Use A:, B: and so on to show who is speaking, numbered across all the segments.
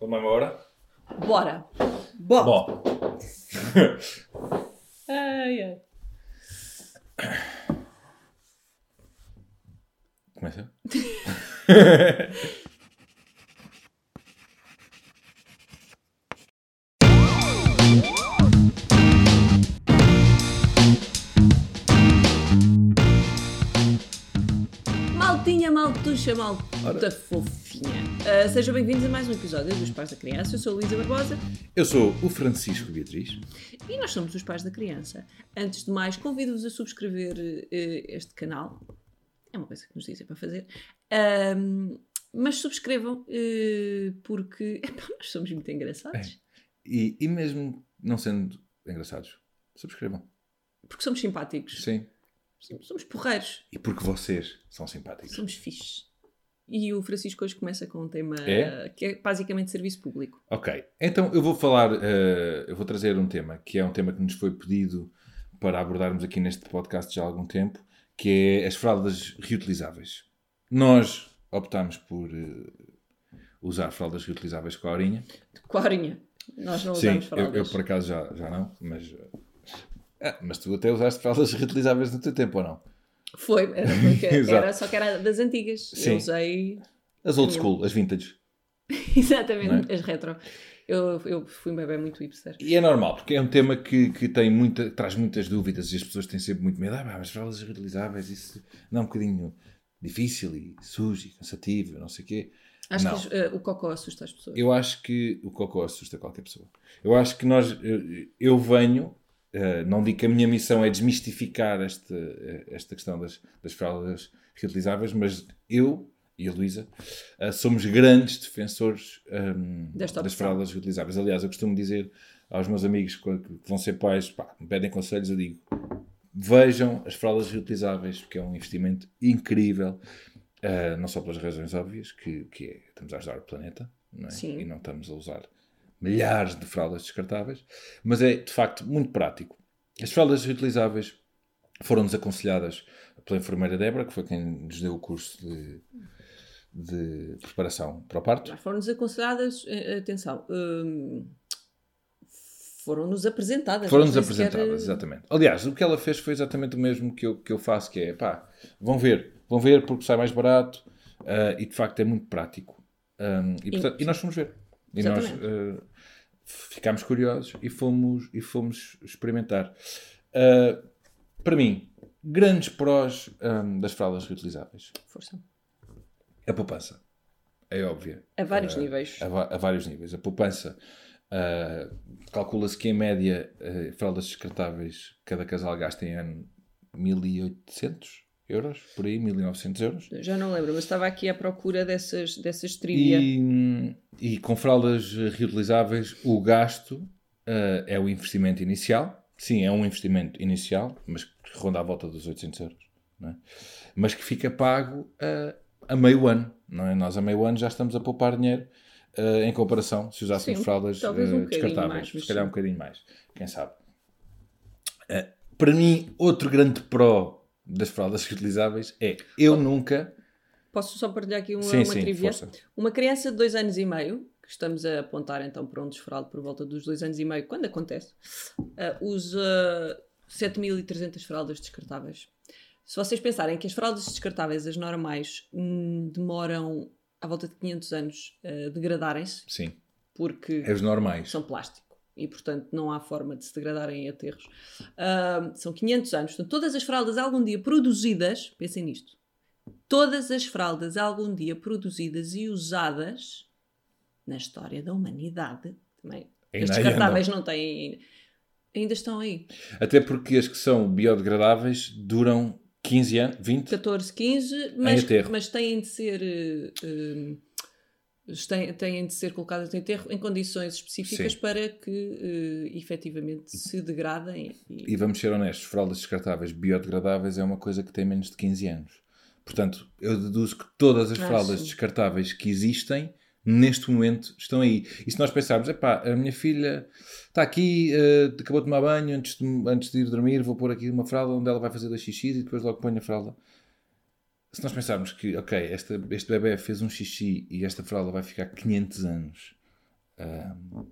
A: Vamos embora?
B: Bora! Bora!
A: Bom,
B: Ai, ai.
A: começa.
B: Maltinha, maltuxa, malta
A: Ora.
B: fofinha. Ah, sejam bem-vindos a mais um episódio dos Pais da Criança. Eu sou a Luísa Barbosa
A: Eu sou o Francisco Beatriz.
B: e nós somos os Pais da Criança. Antes de mais, convido-vos a subscrever eh, este canal. É uma coisa que nos dizem para fazer. Ahm, mas subscrevam, eh, porque epá, nós somos muito engraçados.
A: E, e mesmo não sendo engraçados, subscrevam.
B: Porque somos simpáticos.
A: Sim.
B: Somos, porreiros.
A: E porque vocês são simpáticos.
B: Somos fixes. E o Francisco hoje começa com um tema
A: É?
B: que é basicamente serviço público.
A: Ok, então eu vou falar, eh, eu vou trazer um tema que é um tema que nos foi pedido para abordarmos aqui neste podcast já há algum tempo, que é as fraldas reutilizáveis. Nós optámos por eh, usar fraldas reutilizáveis com a Aurinha.
B: Com a horinha. Nós não
A: Sim,
B: usamos
A: eu,
B: fraldas.
A: eu por acaso já, já não, mas... eh, ah, mas tu até usaste fraldas reutilizáveis no teu tempo, ou não?
B: Foi, era, era, só que era das antigas.
A: Sim.
B: Eu usei
A: As old school, as vintage.
B: exatamente
A: é?
B: as retro. Eu, eu fui um bebê muito hipster.
A: E é normal, porque é um tema que, que tem muita, traz muitas dúvidas e as pessoas têm sempre muito medo. Ah, mas fraldas reutilizáveis, isso não é um bocadinho difícil e sujo e cansativo, não sei o quê.
B: Acho
A: Não.
B: que eh, o cocó assusta as pessoas.
A: Eu acho que o cocô assusta qualquer pessoa. Eu acho que nós, eu, eu venho, eh, não digo que a minha missão é desmistificar esta, eh, esta questão das, das fraldas reutilizáveis, mas eu e a Luísa eh, somos grandes defensores ehm,
B: Desta
A: das fraldas reutilizáveis. Aliás, eu costumo dizer aos meus amigos que vão ser pais, pá, me pedem conselhos, eu digo vejam as fraldas reutilizáveis, porque é um investimento incrível, uh, não só pelas razões óbvias, que, que é, estamos a ajudar o planeta, não é? E não estamos a usar milhares de fraldas descartáveis, mas é de facto muito prático. As fraldas reutilizáveis foram-nos aconselhadas pela enfermeira Débora, que foi quem nos deu o curso de, de preparação para o parto.
B: Foram-nos aconselhadas, eh, atenção, hum, foram-nos apresentadas.
A: Foram-nos
B: sei sequer,
A: apresentadas,
B: eh,
A: exatamente. Aliás, o que ela fez foi exatamente o mesmo que eu, que eu faço, que é, pá, vão ver, vão ver porque sai mais barato ah, e de facto é muito prático. Um, e, portanto, e nós fomos ver. E nós
B: Exatamente.
A: ah, ficámos curiosos e fomos, e fomos experimentar. Ah, para mim, grandes prós ahm, das fraldas reutilizáveis.
B: Força.
A: A poupança. É óbvia.
B: A vários
A: Ah,
B: níveis.
A: a, a vários níveis. A poupança, calcula-se que em média, fraldas descartáveis, cada casal gasta em ano 1800 euros, por aí, 1900 euros.
B: Já não lembro, mas estava aqui à procura dessas, dessas trivia.
A: E, e com fraldas reutilizáveis, o gasto ah, é o investimento inicial. Sim, é um investimento inicial, mas que ronda à volta dos 800 euros. é? Mas que fica pago ah, a meio ano. Não é? Nós a meio ano já estamos a poupar dinheiro ah, em comparação se usássemos
B: Sim,
A: fraldas
B: talvez um
A: descartáveis.
B: mais, mas
A: se calhar um bocadinho mais. Quem sabe? Para mim, outro grande pró das fraldas reutilizáveis é eu nunca...
B: Posso só partilhar aqui uma,
A: Sim,
B: uma
A: sim,
B: trivia?
A: força.
B: Uma criança de dois anos e meio, que estamos a apontar então para um desfraldo por volta dos dois anos e meio, quando acontece, ah, usa 7.300 fraldas descartáveis. Se vocês pensarem que as fraldas descartáveis, as normais, hum, demoram à volta de 500 anos a degradarem-se,
A: Sim,
B: porque
A: é os normais.
B: são plástico e, portanto, não há forma de se degradarem em aterros. Ah, são 500 anos. Portanto, todas as fraldas algum dia produzidas, pensem nisto, todas as fraldas algum dia produzidas e usadas na história da humanidade, também,
A: aí
B: descartáveis não têm, ainda estão aí.
A: Até porque as que são biodegradáveis duram 15 anos, 20.
B: 14, 15, mas, mas têm de ser... eh, têm, têm de ser colocadas em aterro em condições específicas
A: Sim.
B: para que eh, efetivamente se degradem e,
A: E vamos ser honestos, fraldas descartáveis biodegradáveis é uma coisa que tem menos de 15 anos. Portanto, eu deduzo que todas as
B: Ah,
A: fraldas
B: sim.
A: descartáveis que existem, neste momento, estão aí. E se nós pensarmos, epá, a minha filha está aqui, eh, acabou de tomar banho, antes de, antes de ir dormir, vou pôr aqui uma fralda onde ela vai fazer dois xixis e depois logo ponho a fralda. Se nós pensarmos que, ok, esta, este bebê fez um xixi e esta fralda vai ficar 500 anos uh,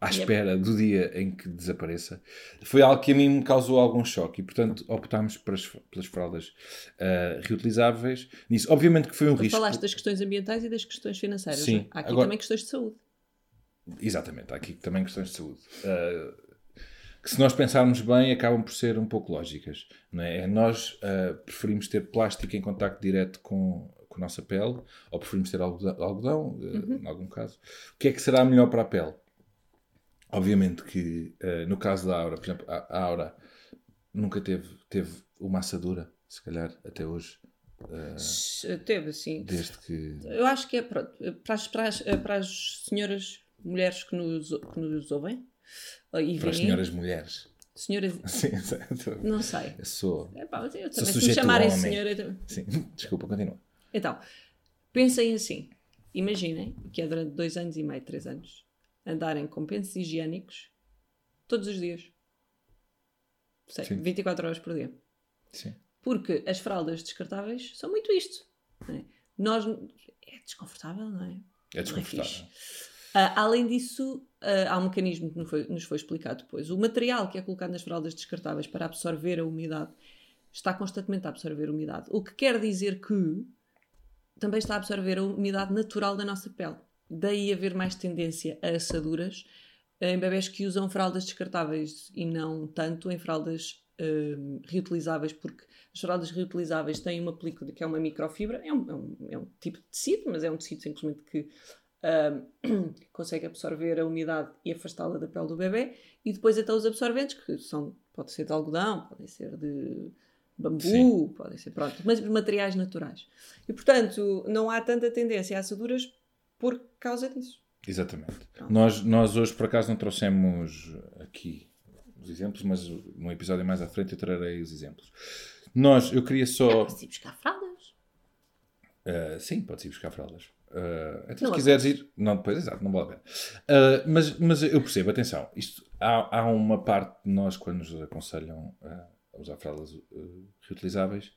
A: à espera do dia em que desapareça, foi algo que a mim me causou algum choque e, portanto, optámos pelas, pelas fraldas uh, reutilizáveis. Nisso, obviamente que foi um
B: tu
A: risco.
B: falaste das questões ambientais e das questões financeiras.
A: Sim.
B: é? Há aqui
A: Agora-
B: também questões de saúde.
A: Exatamente, há aqui também questões de saúde. Uh, que se nós pensarmos bem, acabam por ser um pouco lógicas. Não é? Nós uh, preferimos ter plástico em contacto direto com, com a nossa pele, ou preferimos ter algodão, algodão uh, em algum caso. O que é que será melhor para a pele? Obviamente que, uh, no caso da Aura, por exemplo, a, a Aura nunca teve, teve uma assadura, se calhar, até hoje,
B: Teve, sim.
A: desde que...
B: Eu acho que é pronto, para as, para as, para as senhoras, mulheres que nos, que nos ouvem uh, e
A: Para as senhoras mulheres.
B: senhoras,
A: Sim, exato.
B: não sei.
A: Eu sou...
B: É pá, eu
A: Sou
B: se me chamarem
A: homem.
B: senhora. eu
A: Sim, desculpa, continua.
B: Então, pensem assim. Imaginem que é durante dois anos e meio, três anos, andarem com pensos higiênicos todos os dias. Sei,
A: Sim.
B: 24 horas por dia.
A: Sim.
B: Porque as fraldas descartáveis são muito isto. é? Nós. É desconfortável, não é?
A: É
B: é
A: desconfortável.
B: fixe. Ah, além disso, ah, há um mecanismo que nos foi, nos foi explicado depois. O material que é colocado nas fraldas descartáveis para absorver a umidade está constantemente a absorver a umidade. O que quer dizer que também está a absorver a umidade natural da nossa pele. Daí haver mais tendência a assaduras em bebés que usam fraldas descartáveis e não tanto em fraldas hum, reutilizáveis, porque as fraldas reutilizáveis têm uma película que é uma microfibra, é um, é um- é um tipo de tecido, mas é um tecido simplesmente que hum, consegue absorver a umidade e afastá-la da pele do bebê, e depois até os absorventes, que são, pode ser de algodão, podem ser de bambu,
A: Sim.
B: podem ser, pronto, mas materiais naturais. E portanto, não há tanta tendência a assaduras por causa disso.
A: Exatamente.
B: Pronto.
A: Nós, nós hoje, por acaso, não trouxemos aqui os exemplos, mas num episódio mais à frente eu trarei os exemplos. Nós, eu queria só.
B: Posso ir buscar fraldas?
A: Uh, sim, podes ir buscar fraldas. Uh, então,
B: Não
A: se quiseres ir. Não, depois, exato, não vale a pena. Uh, mas, mas eu percebo, atenção, isto, há, há uma parte de nós, quando nos aconselham a usar fraldas uh, reutilizáveis,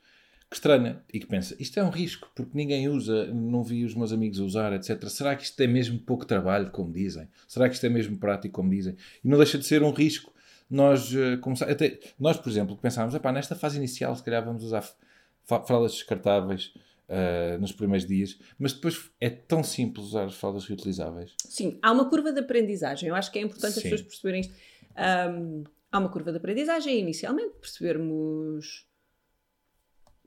A: que estranha e que pensa: isto é um risco, porque ninguém usa, não vi os meus amigos a usar, etc. Será que isto é mesmo pouco trabalho, como dizem? Será que isto é mesmo prático, como dizem? E não deixa de ser um risco. Nós, uh, começar, até, nós por exemplo, pensámos: nesta fase inicial, se calhar vamos usar fraldas descartáveis. Uh, nos primeiros dias, mas depois é tão simples usar as fraldas reutilizáveis.
B: Sim, há uma curva de aprendizagem. Eu acho que é importante as
A: Sim.
B: pessoas perceberem isto. Ahm, há uma curva de aprendizagem inicialmente, percebermos,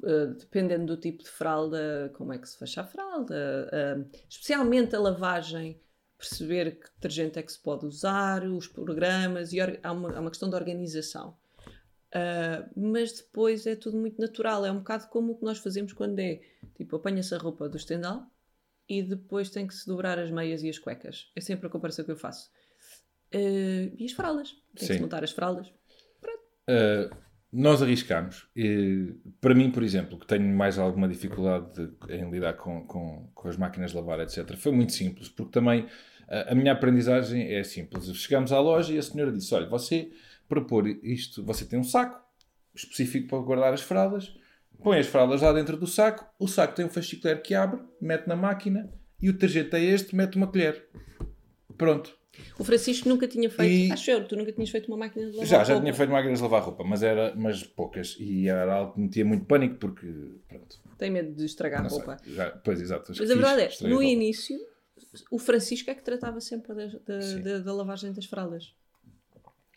B: ah, dependendo do tipo de fralda, como é que se fecha a fralda, ahm, especialmente a lavagem, perceber que detergente é que se pode usar, os programas, e há, uma, há uma questão de organização. Ah, mas depois é tudo muito natural, é um bocado como o que nós fazemos quando é tipo, apanha-se a roupa do estendal e depois tem que se dobrar as meias e as cuecas. É sempre a comparação que eu faço. Eh, e as fraldas. Tem que
A: Sim.
B: se montar as fraldas.
A: Uh, nós arriscamos. Para mim, por exemplo, que tenho mais alguma dificuldade de- em lidar com, com, com as máquinas de lavar, etc., foi muito simples, porque também a, a minha aprendizagem é simples. Chegamos à loja e a senhora disse: Olha, você propor isto, você tem um saco específico para guardar as fraldas, põe as fraldas lá dentro do saco, o saco tem um fascicler que abre, mete na máquina e o detergente é este, mete uma colher. Pronto.
B: O Francisco nunca tinha feito.
A: E-
B: Acho eu, tu nunca tinhas feito uma máquina de lavar
A: Já, já
B: roupa.
A: tinha feito máquinas de lavar roupa, mas, era, mas poucas. E era algo que me metia muito pânico porque, pronto,
B: Tem medo de estragar a
A: não sei.
B: roupa.
A: Já, pois, exato.
B: Mas a verdade é, no
A: início
B: o Francisco é que tratava sempre da, da, da- da lavagem das fraldas.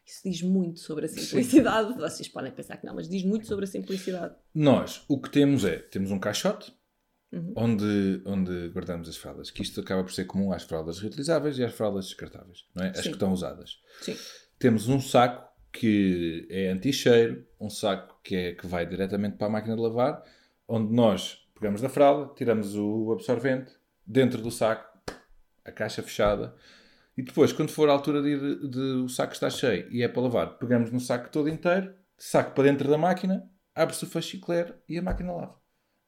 B: Isso diz muito sobre a simplicidade. Vocês podem pensar que não, mas diz muito sobre a simplicidade.
A: Nós, o que temos é, temos um caixote
B: Uhum.
A: onde, onde guardamos as fraldas, que isto acaba por ser comum às fraldas reutilizáveis e às fraldas descartáveis, não é? As
B: Sim.
A: que estão usadas.
B: Sim.
A: Temos um saco que é anti-cheiro, um saco que, é, que vai diretamente para a máquina de lavar, onde nós pegamos da fralda, tiramos o absorvente, dentro do saco, a caixa fechada, e depois, quando for a altura de, ir, de o saco está cheio e é para lavar, pegamos no saco todo inteiro, saco para dentro da máquina, abre-se o fascicler e a máquina lava.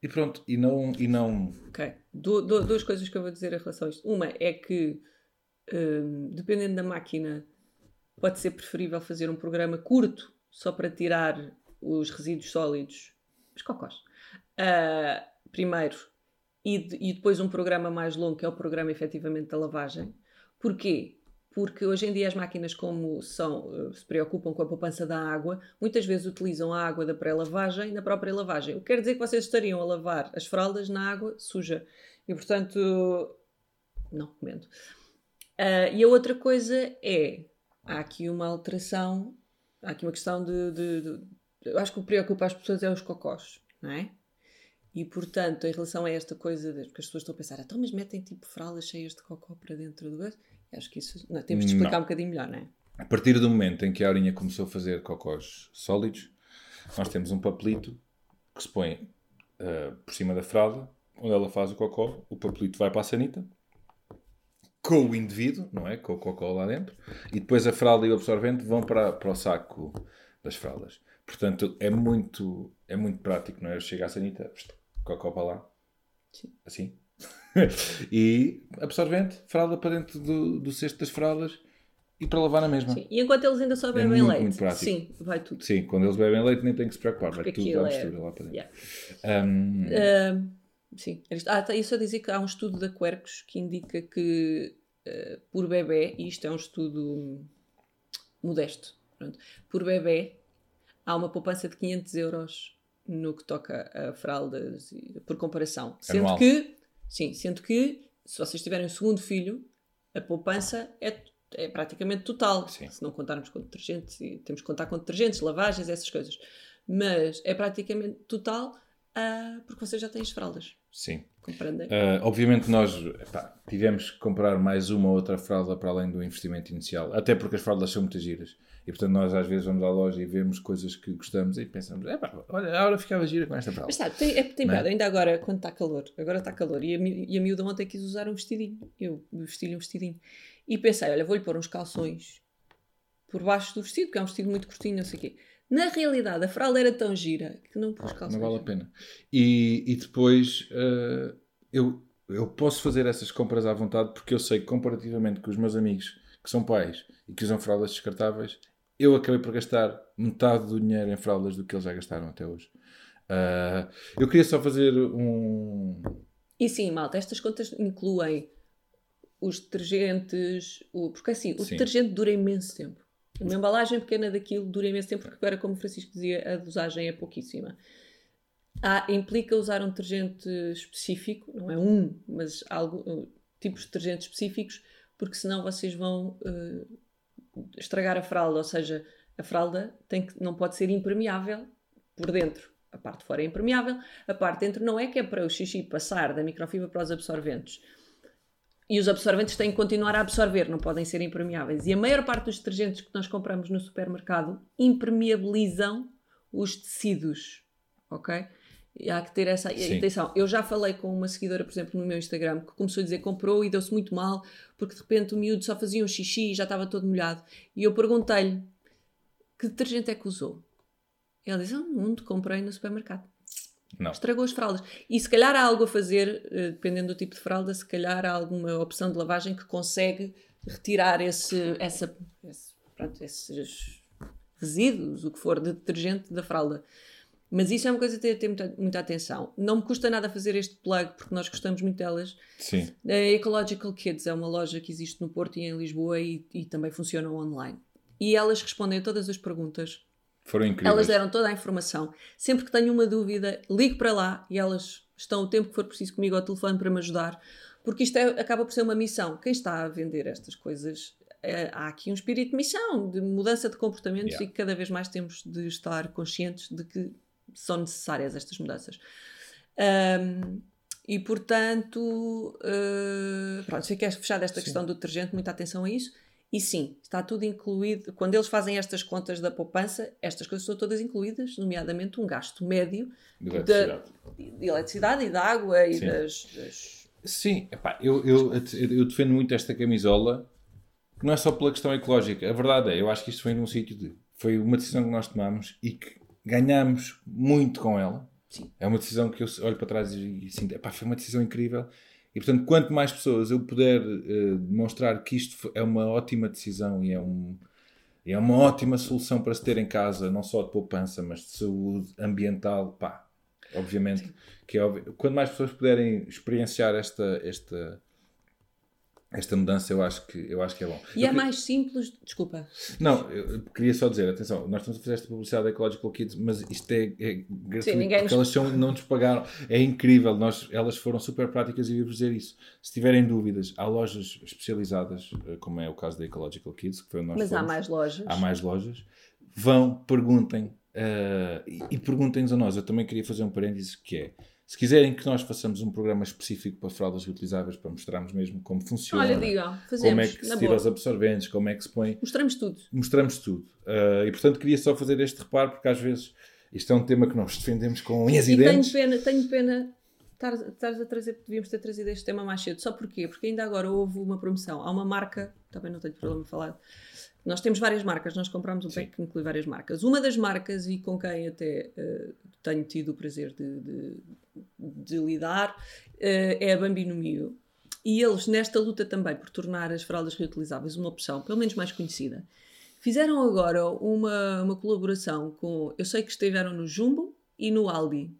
A: E pronto, e não, e não
B: Ok. Du- du- duas coisas que eu vou dizer em relação a isto. Uma é que, hum, dependendo da máquina, pode ser preferível fazer um programa curto só para tirar os resíduos sólidos, os cocós, ah, primeiro, e, de- e depois um programa mais longo, que é o programa efetivamente da lavagem. Porquê? Porque hoje em dia as máquinas, como são, eh, se preocupam com a poupança da água, muitas vezes utilizam a água da pré-lavagem na própria lavagem. O que quer dizer que vocês estariam a lavar as fraldas na água suja. E portanto, não recomendo. Uh, e a outra coisa é, há aqui uma alteração, há aqui uma questão de, de, de eu acho que o que preocupa as pessoas é os cocós, não é? E portanto, em relação a esta coisa, de, porque as pessoas estão a pensar, então, mas metem tipo fraldas cheias de cocó para dentro do gás? Acho que isso não, temos de explicar não. um bocadinho melhor, não é?
A: A partir do momento em que a Aurinha começou a fazer cocós sólidos, nós temos um papelito que se põe uh, por cima da fralda, onde ela faz o cocó, o papelito vai para a sanita, com o indivíduo, não é? Com o cocó lá dentro, e depois a fralda e o absorvente vão para, para o saco das fraldas. Portanto, é muito, é muito prático, não é? Eu chego à sanita, cocó para lá, Sim. assim, e absorvente, fralda para dentro do, do cesto das fraldas e para lavar na mesma.
B: Sim. E enquanto eles ainda só é bebem é muito, leite, muito sim, vai tudo.
A: Sim, quando eles bebem leite nem tem que se preocupar, vai tudo à mistura é... lá para dentro. Yeah. Um...
B: Uh, sim, ah, tá, isso a dizer que há um estudo da Quercus que indica que uh, por bebê, e isto é um estudo modesto, pronto, por bebê há uma poupança de 500 euros no que toca a fraldas por comparação. Sendo Anual. que, sim, sendo que se vocês tiverem um segundo filho, a poupança é, é praticamente total. Sim. Se não contarmos com detergentes, temos que contar com detergentes, lavagens, essas coisas. Mas é praticamente total uh, porque vocês já têm as fraldas.
A: Sim. Uh, obviamente nós epá, tivemos que comprar mais uma ou outra fralda para além do investimento inicial, até porque as fraldas são muito giras. E portanto nós às vezes vamos à loja e vemos coisas que gostamos e pensamos, é pá, olha, a hora ficava gira com esta fralda.
B: Mas sabe, tem, é, tem é? ainda agora quando está calor, agora está calor, e a, e a miúda ontem quis usar um vestidinho, eu vesti-lhe um vestidinho. E pensei, olha, vou-lhe pôr uns calções por baixo do vestido, que é um vestido muito curtinho, não sei o quê. Na realidade, a fralda era tão gira que não pus calções.
A: Não vale a pena. E, e depois uh, eu, eu posso fazer essas compras à vontade porque eu sei que comparativamente com os meus amigos que são pais e que usam fraldas descartáveis, eu acabei por gastar metade do dinheiro em fraldas do que eles já gastaram até hoje. Uh, eu queria só fazer um.
B: E sim, malta, estas contas incluem os detergentes, o... porque assim, o sim. detergente dura imenso tempo. Uma embalagem pequena daquilo dura imenso tempo, porque agora, como o Francisco dizia, a dosagem é pouquíssima. Há, implica usar um detergente específico, não é um, mas algo, tipos de detergentes específicos, porque senão vocês vão uh, estragar a fralda, ou seja, a fralda tem que, não pode ser impermeável por dentro. A parte de fora é impermeável, a parte de dentro não é, que é para o xixi passar da microfibra para os absorventes. E os absorventes têm que continuar a absorver, não podem ser impermeáveis. E a maior parte dos detergentes que nós compramos no supermercado impermeabilizam os tecidos, ok? E há que ter essa Sim. atenção. Eu já falei com uma seguidora, por exemplo, no meu Instagram, que começou a dizer que comprou e deu-se muito mal, porque de repente o miúdo só fazia um xixi e já estava todo molhado. E eu perguntei-lhe que detergente é que usou. E ela disse: Ah, um comprei no supermercado. Não. Estragou as fraldas. E se calhar há algo a fazer, eh, dependendo do tipo de fralda, se calhar há alguma opção de lavagem que consegue retirar esse, essa, esse, pronto, esses resíduos, o que for, de detergente da fralda. Mas isso é uma coisa a ter, ter muita, muita, atenção. Não me custa nada fazer este plug, porque nós gostamos muito delas.
A: Sim.
B: A Ecological Kids é uma loja que existe no Porto e em Lisboa e, e também funcionam online. E elas respondem a todas as perguntas.
A: Foram incríveis.
B: Elas deram toda a informação. Sempre que tenho uma dúvida, ligo para lá e elas estão o tempo que for preciso comigo ao telefone para me ajudar. Porque isto é, acaba por ser uma missão. Quem está a vender estas coisas é, há aqui um espírito de missão, de mudança de comportamentos yeah. e que cada vez mais temos de estar conscientes de que são necessárias estas mudanças. Um, e portanto, uh, pronto, fica fechada esta sim. questão do detergente, muita atenção a isso. E sim, está tudo incluído. Quando eles fazem estas contas da poupança, estas coisas estão todas incluídas, nomeadamente um gasto médio
A: de eletricidade,
B: de, de eletricidade e de água e sim. das, das.
A: Sim, epá, eu, eu, eu defendo muito esta camisola, que não é só pela questão ecológica. A verdade é, eu acho que isto foi num sítio de. Foi uma decisão que nós tomamos e que ganhamos muito com ela.
B: Sim.
A: É uma decisão que eu olho para trás e sinto, epá, foi uma decisão incrível. E portanto, quanto mais pessoas eu puder uh, demonstrar que isto é uma ótima decisão e é, um, é uma ótima solução para se ter em casa, não só de poupança, mas de saúde ambiental, pá, obviamente Sim. que é óbvio. Quanto mais pessoas puderem experienciar esta, esta, esta mudança eu acho que, eu acho que é bom.
B: E
A: eu
B: é mais simples. Desculpa.
A: Não, eu queria só dizer, atenção, nós estamos a fazer esta publicidade da Ecological Kids, mas isto é, é gratuito,
B: Sim, ninguém
A: porque
B: nos-
A: elas são, não nos pagaram. É incrível, nós, elas foram super práticas e eu vos dizer isso. Se tiverem dúvidas, há lojas especializadas, eh, como é o caso da Ecological Kids, que foi onde nós
B: Mas há
A: fomos.
B: mais lojas.
A: Há mais lojas. Vão, perguntem eh, e, e perguntem-nos a nós. Eu também queria fazer um parênteses que é, se quiserem que nós façamos um programa específico para fraldas reutilizáveis, para mostrarmos mesmo como funciona,
B: Olha,
A: como
B: fazemos.
A: é que se tira
B: boa.
A: os absorventes, como é que se põe
B: Mostramos tudo.
A: mostramos tudo. Uh, e portanto queria só fazer este reparo, porque às vezes isto é um tema que nós defendemos com unhas e,
B: E tenho
A: dentes.
B: pena, tenho pena estares a trazer, devíamos ter trazido este tema mais cedo. Só porquê? Porque ainda agora houve uma promoção. Há uma marca, também não tenho problema em falar. Nós temos várias marcas, nós compramos um
A: Sim.
B: pack que inclui várias marcas. Uma das marcas, e com quem até eh, tenho tido o prazer de, de- de lidar, eh, é a Bambino Mio. E eles, nesta luta também por tornar as fraldas reutilizáveis uma opção, pelo menos mais conhecida, fizeram agora uma, uma colaboração com. Eu sei que estiveram no Jumbo e no Aldi.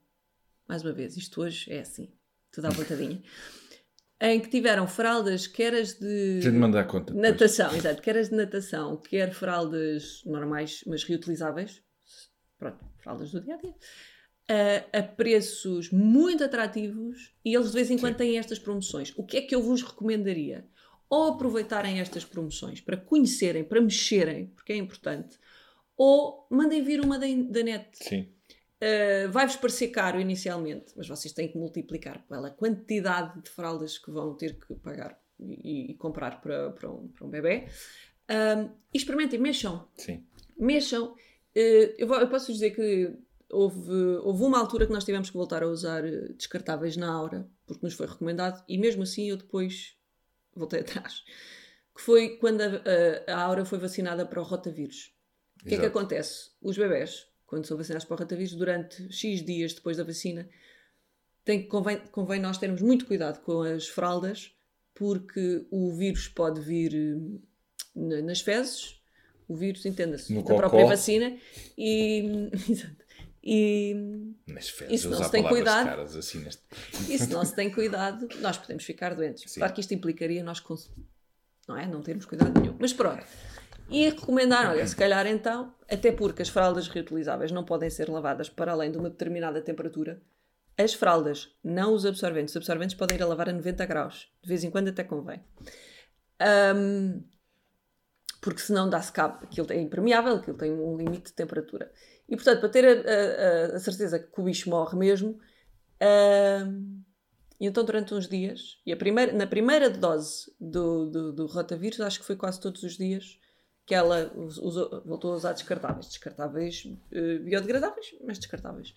B: Mais uma vez, isto hoje é assim, tudo à vontadinha. em que tiveram fraldas, quer as de.
A: Conta. depois.
B: Natação, exato. Quer as de natação, quer fraldas normais, mas reutilizáveis. Pronto, fraldas do dia a dia. A, a preços muito atrativos e eles de vez em quando têm estas promoções. O que é que eu vos recomendaria? Ou aproveitarem estas promoções para conhecerem, para mexerem, porque é importante, ou mandem vir uma da, da net.
A: Sim.
B: Uh, vai-vos parecer caro inicialmente, mas vocês têm que multiplicar pela quantidade de fraldas que vão ter que pagar e, e comprar para, para, um, para um bebê. Um, experimentem, mexam.
A: Sim.
B: Mexam. Uh, eu, vou- eu posso dizer que houve, houve uma altura que nós tivemos que voltar a usar uh, descartáveis na Aura, porque nos foi recomendado, e mesmo assim eu depois voltei atrás. Que foi quando a, a, a Aura foi vacinada para o rotavírus. O que é que acontece? Os bebés, quando são vacinados para o rotavírus, durante X dias depois da vacina, tem, convém, convém nós termos muito cuidado com as fraldas, porque o vírus pode vir na- nas fezes, o vírus, entenda-se, da própria vacina, e, e,
A: Nas
B: E
A: férias,
B: se não se tem cuidado?
A: caras assim neste...
B: e se não se tem cuidado, nós podemos ficar doentes.
A: Sim.
B: Claro que isto implicaria nós não, é? não termos cuidado nenhum. Mas pronto. E recomendaram, olha, se calhar então, até porque as fraldas reutilizáveis não podem ser lavadas para além de uma determinada temperatura, as fraldas, não os absorventes. Os absorventes podem ir a lavar a 90 graus. De vez em quando até convém. Ahm, porque senão dá-se cabo. Aquilo é impermeável, aquilo tem um limite de temperatura. E portanto, para ter a, a- a certeza que o bicho morre mesmo, ahm, e então durante uns dias, e a primeira, na primeira dose do, do, do rotavírus, acho que foi quase todos os dias, que ela us- usou- voltou a usar descartáveis. Descartáveis eh, biodegradáveis, mas descartáveis.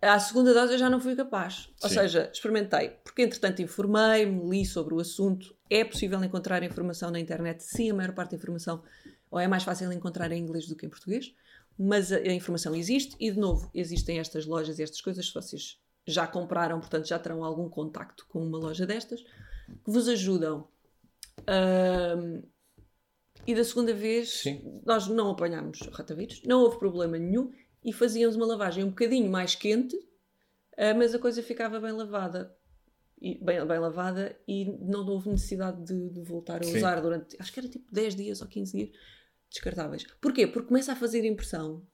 B: À segunda dose eu já não fui capaz. Ou
A: Sim.
B: seja, experimentei, porque entretanto informei-me, li sobre o assunto. É possível encontrar informação na internet. Sim, a maior parte da informação, ou é mais fácil encontrar em inglês do que em português, mas a, a informação existe e, de novo, existem estas lojas e estas coisas. Se vocês já compraram, portanto já terão algum contacto com uma loja destas, que vos ajudam. Ahm, e da segunda vez,
A: Sim.
B: nós não apanhámos ratavírus, não houve problema nenhum e fazíamos uma lavagem um bocadinho mais quente, ah, mas a coisa ficava bem lavada. E, bem, bem lavada e não houve necessidade de, de voltar a
A: Sim.
B: usar durante, acho que era tipo 10 dias ou 15 dias, descartáveis. Porquê? Porque começa a fazer impressão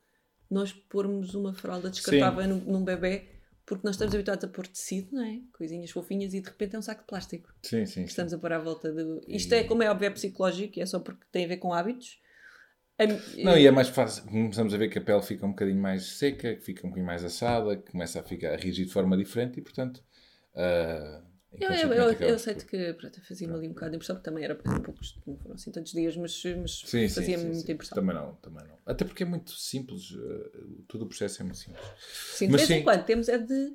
B: nós pormos uma fralda descartável num, num bebê, porque nós estamos habituados a pôr tecido, não é? Coisinhas fofinhas e de repente é um saco de plástico
A: Sim, sim.
B: que
A: sim.
B: estamos a pôr à volta do. Isto é, como é óbvio, é psicológico, é só porque tem a ver com hábitos. A
A: Não, e é mais fácil. Começamos a ver que a pele fica um bocadinho mais seca, que fica um bocadinho mais assada, que começa a ficar a reagir de forma diferente e, portanto. ah,
B: Eu, eu, eu, eu aceito
A: por-
B: que pronto, fazia-me ali um bocado de impressão, porque também era pouco, não foram assim tantos dias, mas, mas fazia-me muita
A: sim.
B: impressão.
A: Também não, também não. Até porque é muito simples, ah, todo o processo é muito simples.
B: Sim, de
A: Mas
B: vez em
A: sim.
B: quando temos é de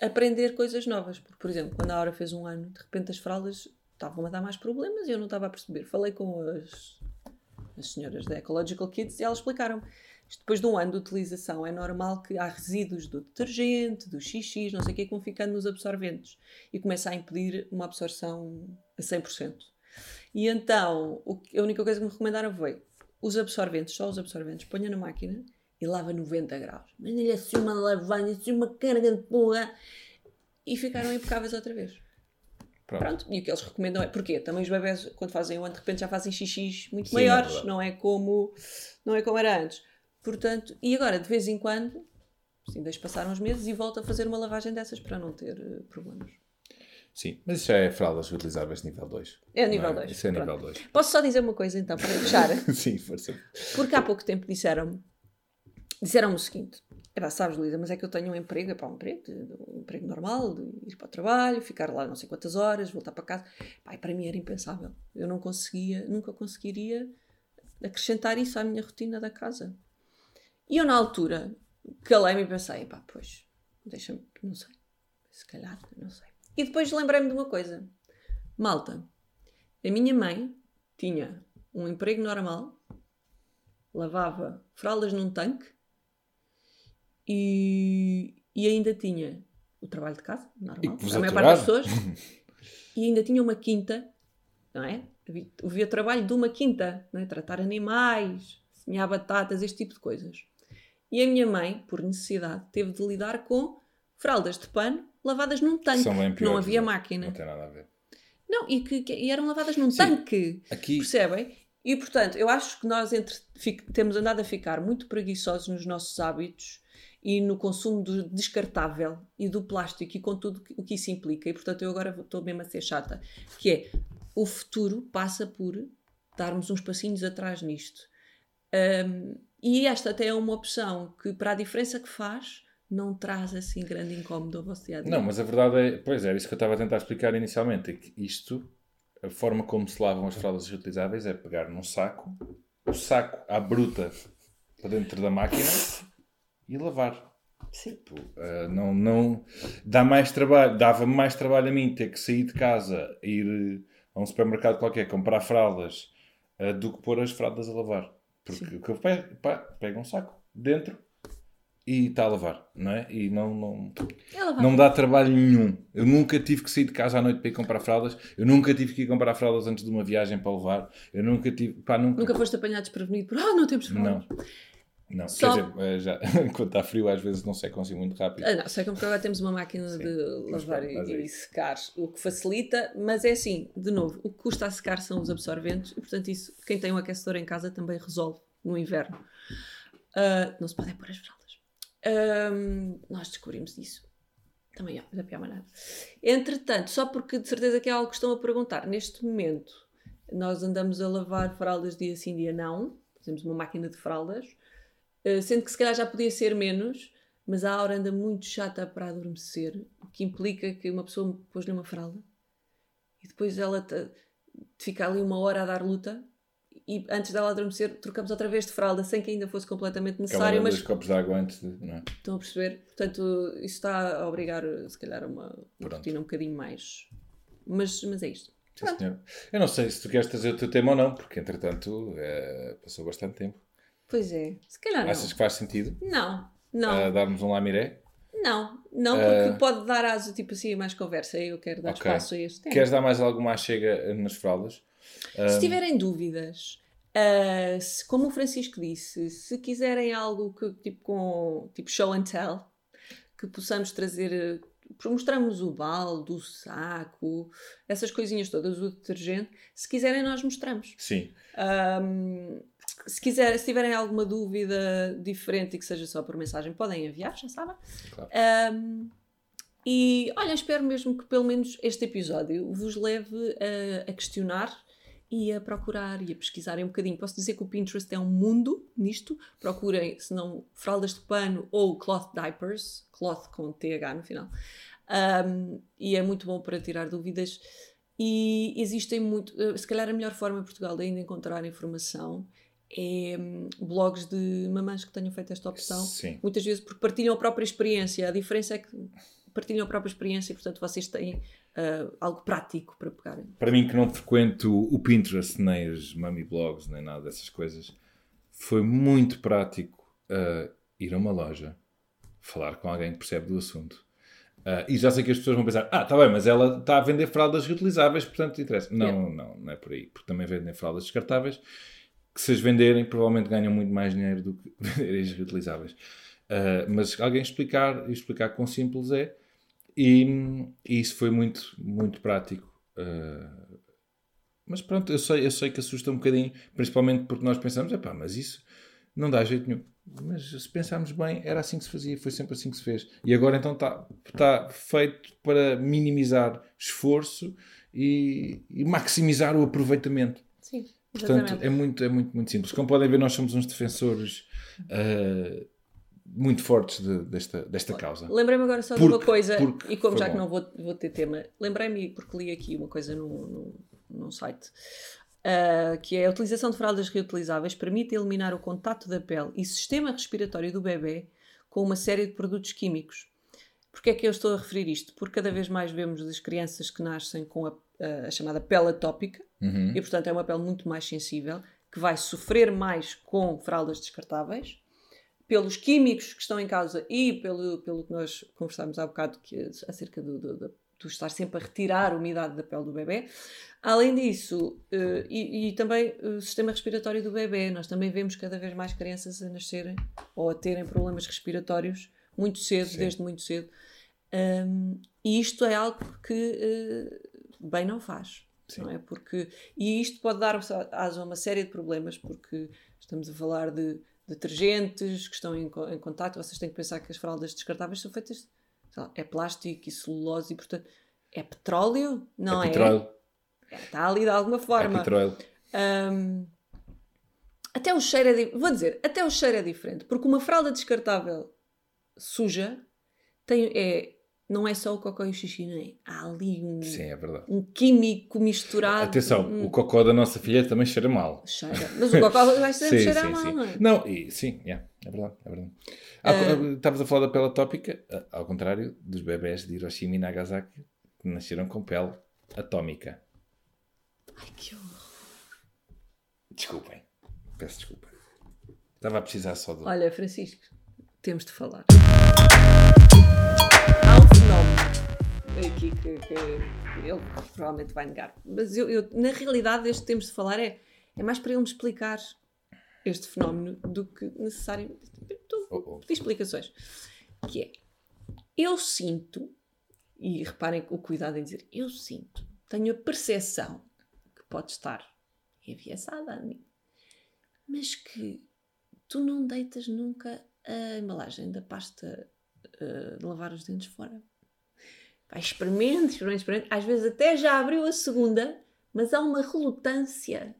B: aprender coisas novas. Porque, por exemplo, quando a Aura fez um ano, de repente as fraldas estavam a dar mais problemas e eu não estava a perceber. Falei com as, as senhoras da Ecological Kids e elas explicaram. Isto depois de um ano de utilização é normal que há resíduos do detergente, do xixi, não sei o que, que vão ficando nos absorventes e começa a impedir uma absorção a 100%. E então, a única coisa que me recomendaram foi os absorventes, só os absorventes, ponha na máquina e lava a 90 graus. Manda-lhe assim uma lavagem, assim uma carga de porra e ficaram impecáveis outra vez.
A: Pronto.
B: Pronto, e o que eles recomendam é. Porquê? Também os bebés, quando fazem um ano, de repente já fazem xixis muito
A: Sim, é
B: maiores,
A: verdade.
B: não, é como, não é como era antes. Portanto, e agora, de vez em quando, assim, deixo passar uns meses e volto a fazer uma lavagem dessas para não ter eh, problemas.
A: Sim, mas isso já é fraldas reutilizáveis nível 2.
B: É nível
A: não
B: 2.
A: Isso é
B: pronto.
A: nível 2.
B: Posso só dizer uma coisa então, para fechar?
A: Sim, força.
B: Porque há pouco tempo disseram-me disseram o seguinte: Epá, sabes, Luísa, mas é que eu tenho um emprego, epá, um emprego, um emprego normal, de ir para o trabalho, ficar lá não sei quantas horas, voltar para casa. Pá, e para mim era impensável. Eu não conseguia, nunca conseguiria acrescentar isso à minha rotina da casa. E eu, na altura, calei-me e pensei: pá, pois, deixa-me, não sei, se calhar, não sei. E depois lembrei-me de uma coisa: malta, a minha mãe tinha um emprego normal, lavava fraldas num tanque e, e ainda tinha o trabalho de casa, normal, a maior parte das pessoas, e ainda tinha uma quinta, não é? Havia, havia trabalho de uma quinta, não é? Tratar animais, semear batatas, este tipo de coisas. E a minha mãe, por necessidade, teve de lidar com fraldas de pano lavadas num tanque,
A: São bem
B: que não
A: piores,
B: havia
A: é.
B: máquina.
A: Não tem nada a ver.
B: Não, e que, que- e eram lavadas num
A: Sim.
B: tanque.
A: Aqui,
B: Percebem? E portanto, eu acho que nós entre- fic- temos andado a ficar muito preguiçosos nos nossos hábitos e no consumo do descartável e do plástico e com tudo o que isso implica. E portanto, eu agora estou mesmo a ser chata. Que é o futuro passa por darmos uns passinhos atrás nisto. Ahm, e esta até é uma opção que, para a diferença que faz, não traz assim grande incómodo ao vosso dia a dia.
A: Não, mas a verdade é, pois era isso que eu estava a tentar explicar inicialmente, é que isto, a forma como se lavam as fraldas reutilizáveis é pegar num saco, o saco à bruta para dentro da máquina e lavar.
B: Sim.
A: Tipo, eh, não, não dá mais trabalho, dava mais trabalho a mim ter que sair de casa, ir a um supermercado qualquer, comprar fraldas, eh, do que pôr as fraldas a lavar. Porque
B: Sim.
A: o que eu pego, pá, pego um saco dentro e está a lavar, não é? E não, não,
B: vai.
A: não me dá trabalho nenhum. Eu nunca tive que sair de casa à noite para ir comprar fraldas. Eu nunca tive que ir comprar fraldas antes de uma viagem para levar. Eu nunca tive. Pá, nunca.
B: Nunca foste apanhado desprevenido por ah, não temos fraldas.
A: Não.
B: Só-
A: Quer dizer, eh, já, quando está frio, às vezes não secam assim muito rápido.
B: Ah, não, sei como que agora temos uma máquina
A: Sim,
B: de lavar e,
A: é
B: e secar, o que facilita, mas é assim, de novo, o que custa a secar são os absorventes e, portanto, isso, quem tem um aquecedor em casa também resolve no inverno. Ah, não se podem pôr as fraldas. Ahm, nós descobrimos isso. Também é, da pior maneira. Entretanto, só porque de certeza que é algo que estão a perguntar, neste momento nós andamos a lavar fraldas dia sim, dia não. Temos uma máquina de fraldas. Uh, sendo que se calhar já podia ser menos, mas a Aura anda muito chata para adormecer, o que implica que uma pessoa pôs-lhe uma fralda e depois ela te- fica ali uma hora a dar luta e antes dela adormecer trocamos outra vez de fralda sem que ainda fosse completamente necessário,
A: mas... copos de água antes de. Não é?
B: estão a perceber? Portanto, isso está a obrigar se calhar a uma,
A: Pronto.
B: rotina um bocadinho mais. Mas, mas é isto.
A: Sim, senhor. Eu não sei se tu queres trazer o teu tema ou não, porque entretanto eh, passou bastante tempo.
B: Pois é, se calhar não.
A: Achas que faz sentido
B: Não, não.
A: eh, darmos um lamiré?
B: Não, não, porque
A: Ah.
B: pode dar aso tipo assim a mais conversa eu quero dar
A: Ok.
B: espaço a este tema.
A: Queres dar mais alguma achega eh, nas fraldas?
B: Se tiverem dúvidas, ah, se- como o Francisco disse, se quiserem algo que, tipo, com tipo show and tell, que possamos trazer, ah, mostramos o balde, o saco, essas coisinhas todas, o detergente, se quiserem nós mostramos.
A: Sim.
B: Ahm, se, quiser, se tiverem alguma dúvida diferente e que seja só por mensagem, podem enviar, já sabem.
A: Claro.
B: Ahm, e olha, espero mesmo que pelo menos este episódio vos leve a, a questionar e a procurar e a pesquisarem um bocadinho. Posso dizer que o Pinterest é um mundo nisto. Procurem, se não, fraldas de pano ou cloth diapers, cloth com TH no final. Ahm, e é muito bom para tirar dúvidas. E existem muito, eh, se calhar a melhor forma em Portugal de ainda encontrar informação é blogs de mamães que tenham feito esta opção
A: Sim.
B: muitas vezes porque partilham a própria experiência. A diferença é que partilham a própria experiência e, portanto, vocês têm ah, algo prático para pegarem.
A: Para mim, que não frequento o Pinterest, nem os mummy blogs, nem nada dessas coisas, foi muito prático eh, ir a uma loja, falar com alguém que percebe do assunto. Ah, e já sei que as pessoas vão pensar: ah, está bem, mas ela está a vender fraldas reutilizáveis, portanto interessa. Não,
B: Yeah.
A: não, não é por aí. Porque também vendem fraldas descartáveis, que se as venderem, provavelmente ganham muito mais dinheiro do que as reutilizáveis. Ah, mas alguém explicar, explicar quão simples é, e, e isso foi muito, muito prático. Uh, mas pronto, eu sei, eu sei que assusta um bocadinho, principalmente porque nós pensamos, epá, mas isso não dá jeito nenhum. Mas se pensarmos bem, era assim que se fazia, foi sempre assim que se fez. E agora então está tá feito para minimizar esforço e, e maximizar o aproveitamento. Portanto,
B: exatamente.
A: é muito, é muito, muito simples. Como podem ver, nós somos uns defensores uh, muito fortes de- desta, desta causa.
B: Lembrei-me agora só de
A: Porque-
B: uma coisa, e como já que
A: bom.
B: não vou, vou ter tema, lembrei-me, porque li aqui uma coisa num, num, site, ah, que é a utilização de fraldas reutilizáveis permite eliminar o contato da pele e sistema respiratório do bebê com uma série de produtos químicos. Porquê é que eu estou a referir isto? Porque cada vez mais vemos as crianças que nascem com a, a chamada pele atópica,
A: Uhum.
B: e portanto é uma pele muito mais sensível, que vai sofrer mais com fraldas descartáveis, pelos químicos que estão em causa e pelo, pelo que nós conversámos há bocado que, acerca do, do, do- do estar sempre a retirar a umidade da pele do bebê. Além disso, eh, e, e também o sistema respiratório do bebê, nós também vemos cada vez mais crianças a nascerem ou a terem problemas respiratórios muito cedo,
A: Sim.
B: desde muito cedo. Um, e isto é algo que eh, bem não faz.
A: Sim.
B: Não é? porque, e isto pode dar aso a uma série de problemas, porque estamos a falar de detergentes que estão em, em contato. Vocês têm que pensar que as fraldas descartáveis são feitas, lá, é plástico e celulose, e portanto é petróleo, não é?
A: é petróleo.
B: É, Está ali de alguma
A: É
B: forma.
A: petróleo.
B: Hum, até o cheiro é vou dizer, até o cheiro é diferente, porque uma fralda descartável suja tem, é, não é só o cocó e o xixi, não é? Há ali um,
A: Sim, é
B: um químico misturado.
A: Atenção,
B: Hum,
A: o cocó da nossa filha também cheira mal.
B: cheira. Mas o cocó vai sempre cheirar
A: sim,
B: mal,
A: sim.
B: não é?
A: Não, e, sim, yeah, é verdade. É verdade. Co- Estavas a falar da pele atópica, ao contrário dos bebés de Hiroshima e Nagasaki, que nasceram com pele atómica.
B: Ai, que horror.
A: Desculpem. Peço desculpa. Estava a precisar só do.
B: Olha, Francisco, temos de falar. Aqui que, que ele provavelmente vai negar. Mas eu, eu- na realidade, este que temos de falar é, é mais para ele me explicar este fenómeno do que necessário. Estou
A: Oh, oh.
B: pedir explicações. Que é, eu sinto, e reparem o cuidado em dizer, eu sinto, tenho a percepção que pode estar enviesada a mim, mas que tu não deitas nunca a embalagem da pasta eh, de lavar os dentes fora. Vai, experimente, experimente, experimente. Às vezes até já abriu a segunda, mas há uma relutância.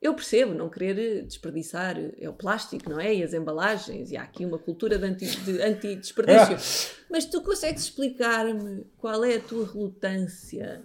B: Eu percebo não querer eh, desperdiçar eh, é o plástico, não é? E as embalagens, e há aqui uma cultura de anti- de anti-desperdício. mas tu consegues explicar-me qual é a tua relutância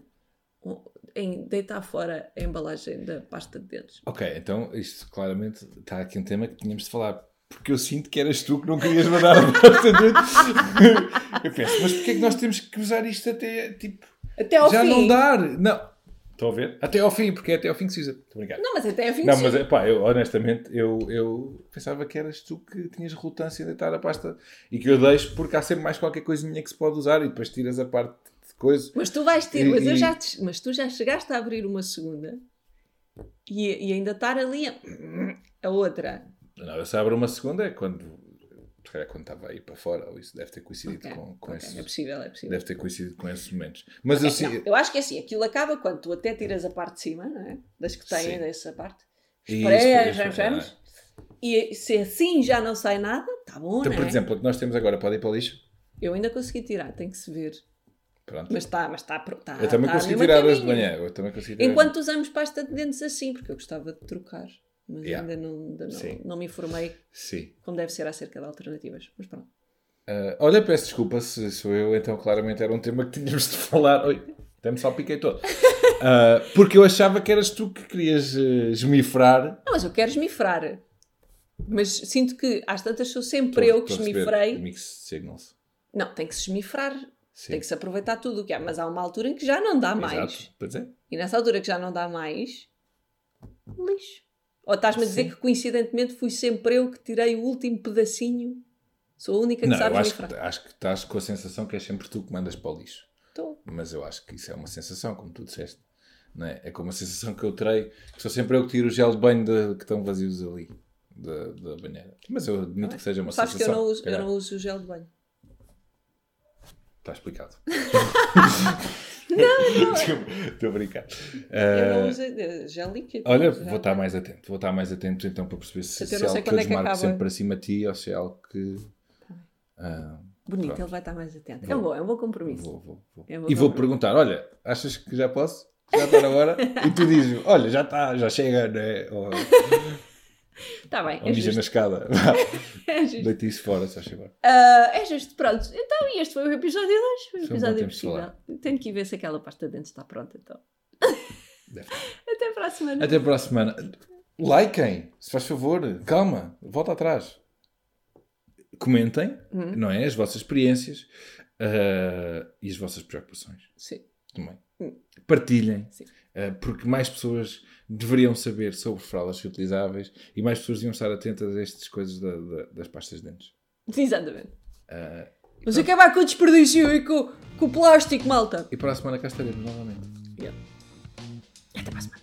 B: em deitar fora a embalagem da pasta de dentes?
A: Ok, então isto claramente está aqui um tema que tínhamos de falar. Porque eu sinto que eras tu que não querias mandar a pasta de Eu penso, mas porquê é que nós temos que usar isto até tipo.
B: Até ao
A: já
B: fim.
A: não dar? Não. Estão a ver? Até ao fim, porque é até ao fim que se usa. A brincar.
B: Não, mas até ao fim
A: Não, mas pá, eu, honestamente, eu, eu pensava que eras tu que tinhas relutância em deitar a pasta e que eu deixo porque há sempre mais qualquer coisinha que se pode usar e depois tiras a parte de coisa.
B: Mas tu vais ter,
A: E-
B: mas, eu
A: e-
B: já te- mas tu já chegaste a abrir uma segunda e, e ainda estar ali a, a outra.
A: Não, eu só abro uma segunda é quando, se calhar quando estava aí para fora, ou isso deve ter coincidido
B: Ok,
A: com, com
B: ok,
A: esses,
B: É possível, é possível.
A: deve ter coincidido com esses momentos. Mas eu
B: Não,
A: sim,
B: eu acho que é assim, aquilo acaba quando tu até tiras a parte de cima, não é? Das que têm dessa parte.
A: Isso,
B: Espraias,
A: isso,
B: vamos, E se assim já não sai nada, tá bom,
A: então,
B: não
A: por
B: é?
A: exemplo, o que nós temos agora pode ir para o lixo.
B: Eu ainda consegui tirar, tem que se ver.
A: Pronto.
B: Mas está, mas está. Tá,
A: eu também
B: tá
A: consegui tirar hoje de manhã. Eu também consegui tirar.
B: Enquanto usamos pasta de dentes assim, porque eu gostava de trocar. Mas
A: Yeah.
B: ainda, não, ainda não, não me informei
A: Sim.
B: como deve ser acerca de alternativas. Mas pronto.
A: Ah, olha, peço desculpa se sou eu, então claramente era um tema que tínhamos de falar. Oi, até me salpiquei todo. Ah, porque eu achava que eras tu que querias eh, esmifrar.
B: Não, mas eu quero esmifrar. Mas sinto que às tantas sou sempre eu que esmifrei.
A: Mix signals.
B: Não, tem que se esmifrar.
A: Sim.
B: Tem que se aproveitar tudo o que há. Mas há uma altura em que já não dá mais.
A: Exato. Pois é.
B: E nessa altura que já não dá mais, lixo. Ou estás-me a dizer
A: Sim.
B: que coincidentemente fui sempre eu que tirei o último pedacinho? Sou a única que
A: Não,
B: sabe
A: eu acho que, acho que estás com a sensação que é sempre tu que mandas para o lixo.
B: Estou.
A: Mas eu acho que isso é uma sensação, como tu disseste. Não é? é como a sensação que eu terei, que sou sempre eu que tiro o gel de banho de- que estão vazios ali, da, da banheira. Mas eu admito que seja uma
B: Sabes que eu
A: sensação.
B: não, uso, eu não uso o gel de banho.
A: Está explicado. não, não. Estou a brincar.
B: Eu não
A: Uh,
B: gel líquido.
A: olha, vou estar mais atento. Vou estar mais atento então para perceber se, se é algo que eu
B: é que
A: desmarco
B: acaba.
A: sempre para cima de ti ou se é algo que. ah,
B: Bonito,
A: Pronto.
B: ele vai estar mais atento. É
A: Vou.
B: um bom, é um bom compromisso.
A: vou, vou, vou.
B: É uma
A: E vou perguntar: olha, achas que já posso? Já está na hora? e tu dizes: olha, já está, já chega, né? Ou,
B: Está bem,
A: ou
B: é
A: mija na
B: justo.
A: escada.
B: É justo.
A: Deite isso fora, só chegar.
B: Ah, é justo, pronto. Então, e este foi o episódio de hoje. Foi
A: Foi
B: o
A: um
B: episódio impossível. Tenho que ir ver se aquela pasta de dentes está pronta, então. Até para a semana.
A: Até para a semana. Likem, se faz favor. Calma, volta atrás. Comentem,
B: Hum.
A: não é? As vossas experiências ah, e as vossas preocupações
B: Sim.
A: Também.
B: Hum.
A: Partilhem,
B: Sim.
A: ah, porque mais pessoas deveriam saber sobre fraldas reutilizáveis e mais pessoas deviam estar atentas a estas coisas da- da- das pastas de dentes.
B: Exatamente.
A: Ah,
B: Vamos acabar com o desperdício e com, com o plástico, malta.
A: e para a semana cá estaremos novamente.
B: Até para a semana.